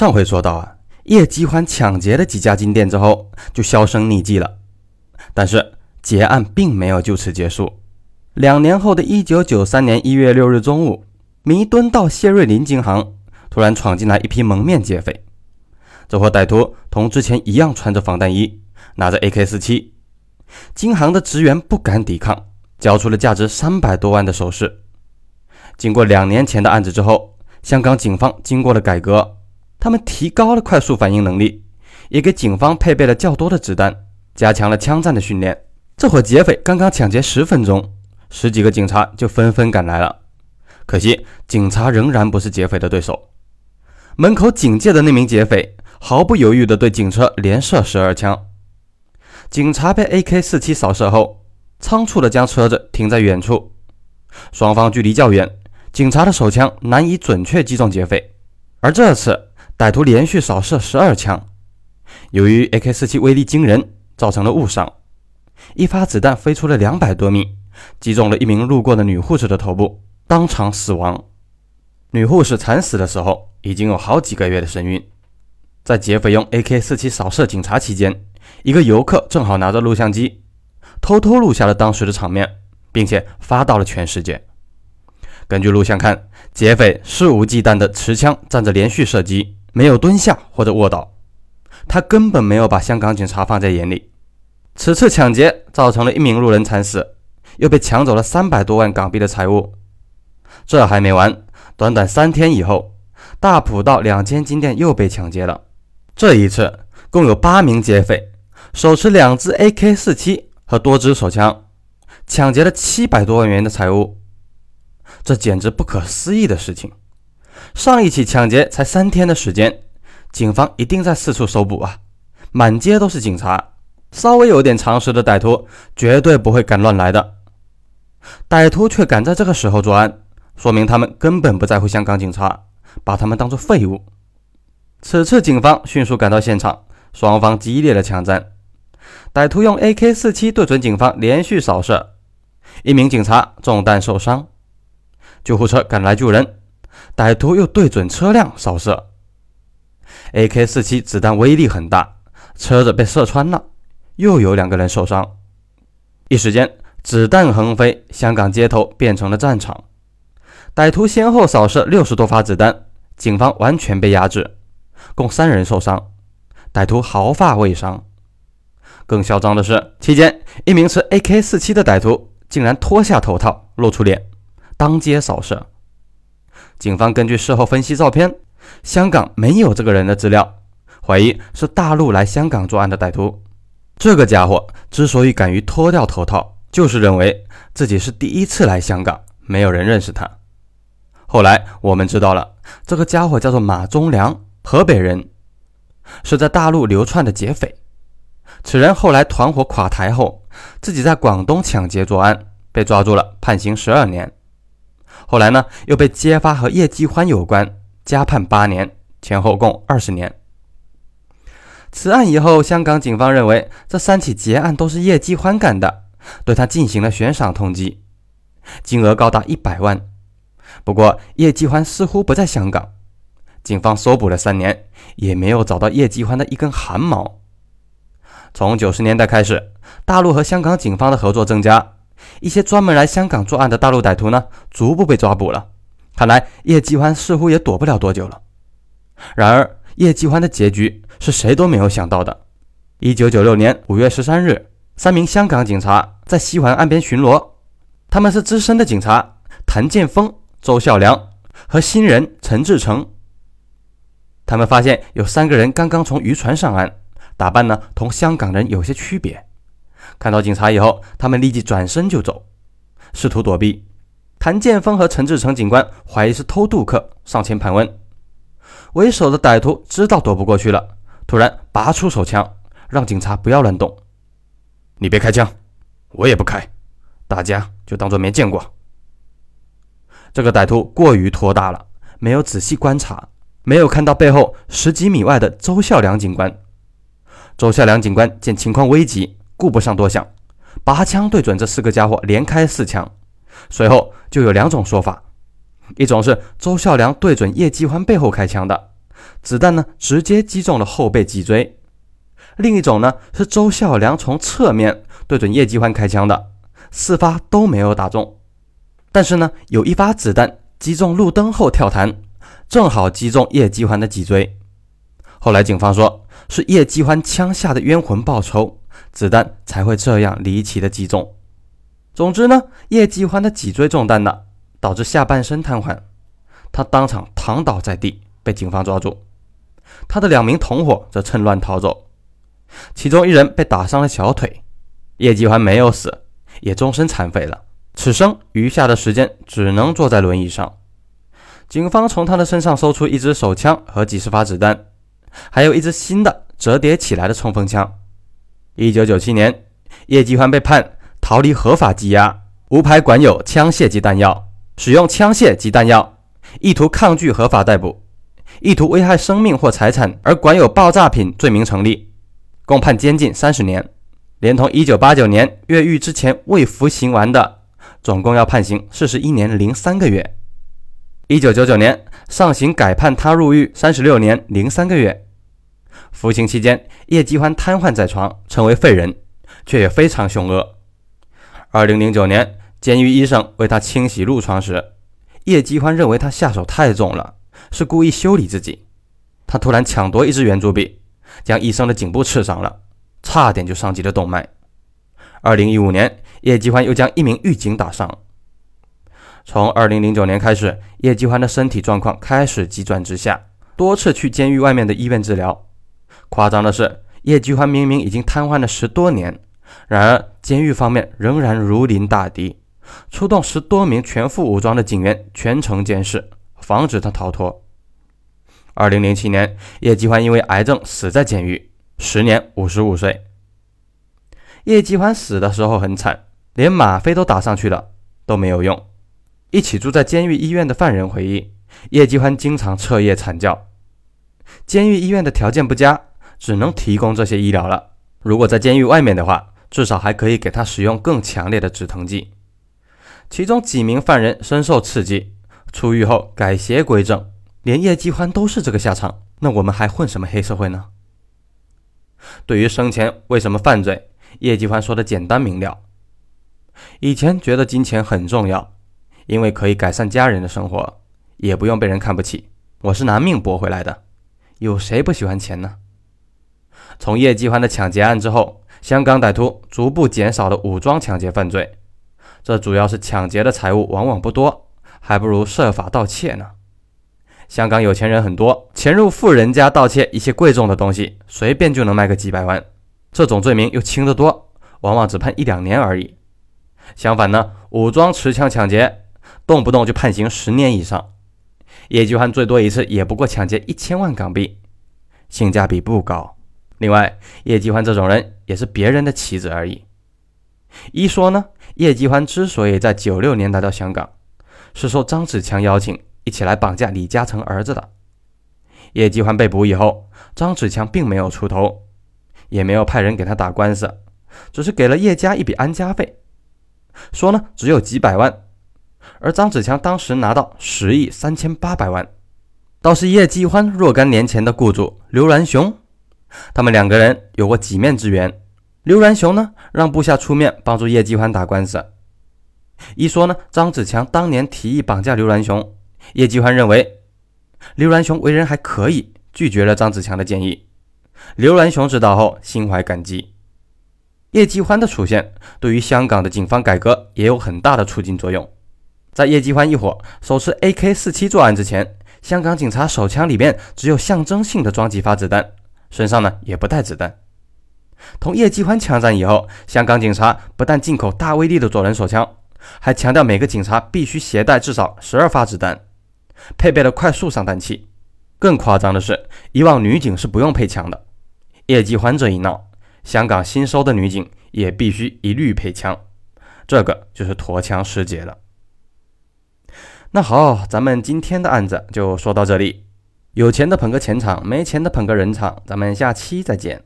上回说到啊，叶继欢抢劫了几家金店之后，就销声匿迹了。但是劫案并没有就此结束。两年后的一九九三年一月六日中午，弥敦道谢瑞麟金行突然闯进来一批蒙面劫匪。这伙歹徒同之前一样，穿着防弹衣，拿着 AK 四七。金行的职员不敢抵抗，交出了价值三百多万的首饰。经过两年前的案子之后，香港警方经过了改革。他们提高了快速反应能力，也给警方配备了较多的子弹，加强了枪战的训练。这伙劫匪刚刚抢劫十分钟，十几个警察就纷纷赶来了。可惜，警察仍然不是劫匪的对手。门口警戒的那名劫匪毫不犹豫地对警车连射十二枪。警察被 AK-47 扫射后，仓促地将车子停在远处。双方距离较远，警察的手枪难以准确击中劫匪。而这次，歹徒连续扫射十二枪，由于 AK-47 威力惊人，造成了误伤，一发子弹飞出了两百多米，击中了一名路过的女护士的头部，当场死亡。女护士惨死的时候已经有好几个月的身孕。在劫匪用 AK-47 扫射警察期间，一个游客正好拿着录像机，偷偷录下了当时的场面，并且发到了全世界。根据录像看，劫匪肆无忌惮地持枪站着连续射击。没有蹲下或者卧倒，他根本没有把香港警察放在眼里。此次抢劫造成了一名路人惨死，又被抢走了三百多万港币的财物。这还没完，短短三天以后，大埔道两间金店又被抢劫了。这一次，共有八名劫匪手持两支 AK-47 和多支手枪，抢劫了七百多万元的财物。这简直不可思议的事情。上一起抢劫才三天的时间，警方一定在四处搜捕啊！满街都是警察，稍微有点常识的歹徒绝对不会敢乱来的。歹徒却敢在这个时候作案，说明他们根本不在乎香港警察，把他们当作废物。此次警方迅速赶到现场，双方激烈的枪战，歹徒用 AK-47 对准警方连续扫射，一名警察中弹受伤，救护车赶来救人。歹徒又对准车辆扫射，AK-47 子弹威力很大，车子被射穿了，又有两个人受伤。一时间，子弹横飞，香港街头变成了战场。歹徒先后扫射六十多发子弹，警方完全被压制，共三人受伤，歹徒毫发未伤。更嚣张的是，期间一名持 AK-47 的歹徒竟然脱下头套，露出脸，当街扫射。警方根据事后分析照片，香港没有这个人的资料，怀疑是大陆来香港作案的歹徒。这个家伙之所以敢于脱掉头套，就是认为自己是第一次来香港，没有人认识他。后来我们知道了，这个家伙叫做马忠良，河北人，是在大陆流窜的劫匪。此人后来团伙垮台后，自己在广东抢劫作案，被抓住了，判刑十二年。后来呢，又被揭发和叶继欢有关，加判八年，前后共二十年。此案以后，香港警方认为这三起劫案都是叶继欢干的，对他进行了悬赏通缉，金额高达一百万。不过叶继欢似乎不在香港，警方搜捕了三年，也没有找到叶继欢的一根汗毛。从九十年代开始，大陆和香港警方的合作增加。一些专门来香港作案的大陆歹徒呢，逐步被抓捕了。看来叶继欢似乎也躲不了多久了。然而，叶继欢的结局是谁都没有想到的。一九九六年五月十三日，三名香港警察在西环岸边巡逻，他们是资深的警察谭建峰、周孝良和新人陈志成。他们发现有三个人刚刚从渔船上岸，打扮呢同香港人有些区别。看到警察以后，他们立即转身就走，试图躲避。谭建峰和陈志成警官怀疑是偷渡客，上前盘问。为首的歹徒知道躲不过去了，突然拔出手枪，让警察不要乱动。你别开枪，我也不开，大家就当做没见过。这个歹徒过于拖大了，没有仔细观察，没有看到背后十几米外的周孝良警官。周孝良警官见情况危急。顾不上多想，拔枪对准这四个家伙，连开四枪。随后就有两种说法：一种是周孝良对准叶继欢背后开枪的，子弹呢直接击中了后背脊椎；另一种呢是周孝良从侧面对准叶继欢开枪的，四发都没有打中。但是呢，有一发子弹击中路灯后跳弹，正好击中叶继欢的脊椎。后来警方说是叶继欢枪下的冤魂报仇，子弹才会这样离奇的击中。总之呢，叶继欢的脊椎中弹了，导致下半身瘫痪，他当场躺倒在地，被警方抓住。他的两名同伙则趁乱逃走，其中一人被打伤了小腿。叶继欢没有死，也终身残废了。此生余下的时间只能坐在轮椅上。警方从他的身上搜出一支手枪和几十发子弹，还有一支新的折叠起来的冲锋枪。一九九七年，叶继欢被判逃离合法羁押，无牌管有枪械及弹药，使用枪械及弹药，意图抗拒合法逮捕，意图危害生命或财产而管有爆炸品罪名成立，共判监禁三十年，连同一九八九年越狱之前未服刑完的。总共要判刑四十一年零三个月。一九九九年上刑改判他入狱三十六年零三个月。服刑期间，叶继欢瘫痪在床，成为废人，却也非常凶恶。二零零九年，监狱医生为他清洗褥疮时，叶继欢认为他下手太重了，是故意修理自己。他突然抢夺一支圆珠笔，将医生的颈部刺伤了，差点就伤及了动脉。二零一五年。叶继欢又将一名狱警打伤。从2009年开始，叶继欢的身体状况开始急转直下，多次去监狱外面的医院治疗。夸张的是，叶继欢明明已经瘫痪了十多年，然而监狱方面仍然如临大敌，出动十多名全副武装的警员全程监视，防止他逃脱。2007年，叶继欢因为癌症死在监狱，时年55岁。叶继欢死的时候很惨。连吗啡都打上去了，都没有用。一起住在监狱医院的犯人回忆，叶继欢经常彻夜惨叫。监狱医院的条件不佳，只能提供这些医疗了。如果在监狱外面的话，至少还可以给他使用更强烈的止疼剂。其中几名犯人深受刺激，出狱后改邪归正，连叶继欢都是这个下场，那我们还混什么黑社会呢？对于生前为什么犯罪，叶继欢说的简单明了。以前觉得金钱很重要，因为可以改善家人的生活，也不用被人看不起。我是拿命搏回来的，有谁不喜欢钱呢？从叶继欢的抢劫案之后，香港歹徒逐步减少了武装抢劫犯罪，这主要是抢劫的财物往往不多，还不如设法盗窃呢。香港有钱人很多，潜入富人家盗窃一些贵重的东西，随便就能卖个几百万。这种罪名又轻得多，往往只判一两年而已。相反呢，武装持枪抢劫，动不动就判刑十年以上。叶继欢最多一次也不过抢劫一千万港币，性价比不高。另外，叶继欢这种人也是别人的棋子而已。一说呢，叶继欢之所以在九六年来到香港，是受张子强邀请一起来绑架李嘉诚儿子的。叶继欢被捕以后，张子强并没有出头，也没有派人给他打官司，只是给了叶家一笔安家费。说呢，只有几百万，而张子强当时拿到十亿三千八百万，倒是叶继欢若干年前的雇主刘銮雄，他们两个人有过几面之缘。刘銮雄呢，让部下出面帮助叶继欢打官司。一说呢，张子强当年提议绑架刘銮雄，叶继欢认为刘銮雄为人还可以，拒绝了张子强的建议。刘銮雄知道后，心怀感激。叶继欢的出现对于香港的警方改革也有很大的促进作用。在叶继欢一伙手持 AK-47 作案之前，香港警察手枪里面只有象征性的装几发子弹，身上呢也不带子弹。同叶继欢枪战以后，香港警察不但进口大威力的左轮手枪，还强调每个警察必须携带至少十二发子弹，配备了快速上弹器。更夸张的是，以往女警是不用配枪的，叶继欢这一闹。香港新收的女警也必须一律配枪，这个就是驼枪师姐了。那好，咱们今天的案子就说到这里。有钱的捧个钱场，没钱的捧个人场。咱们下期再见。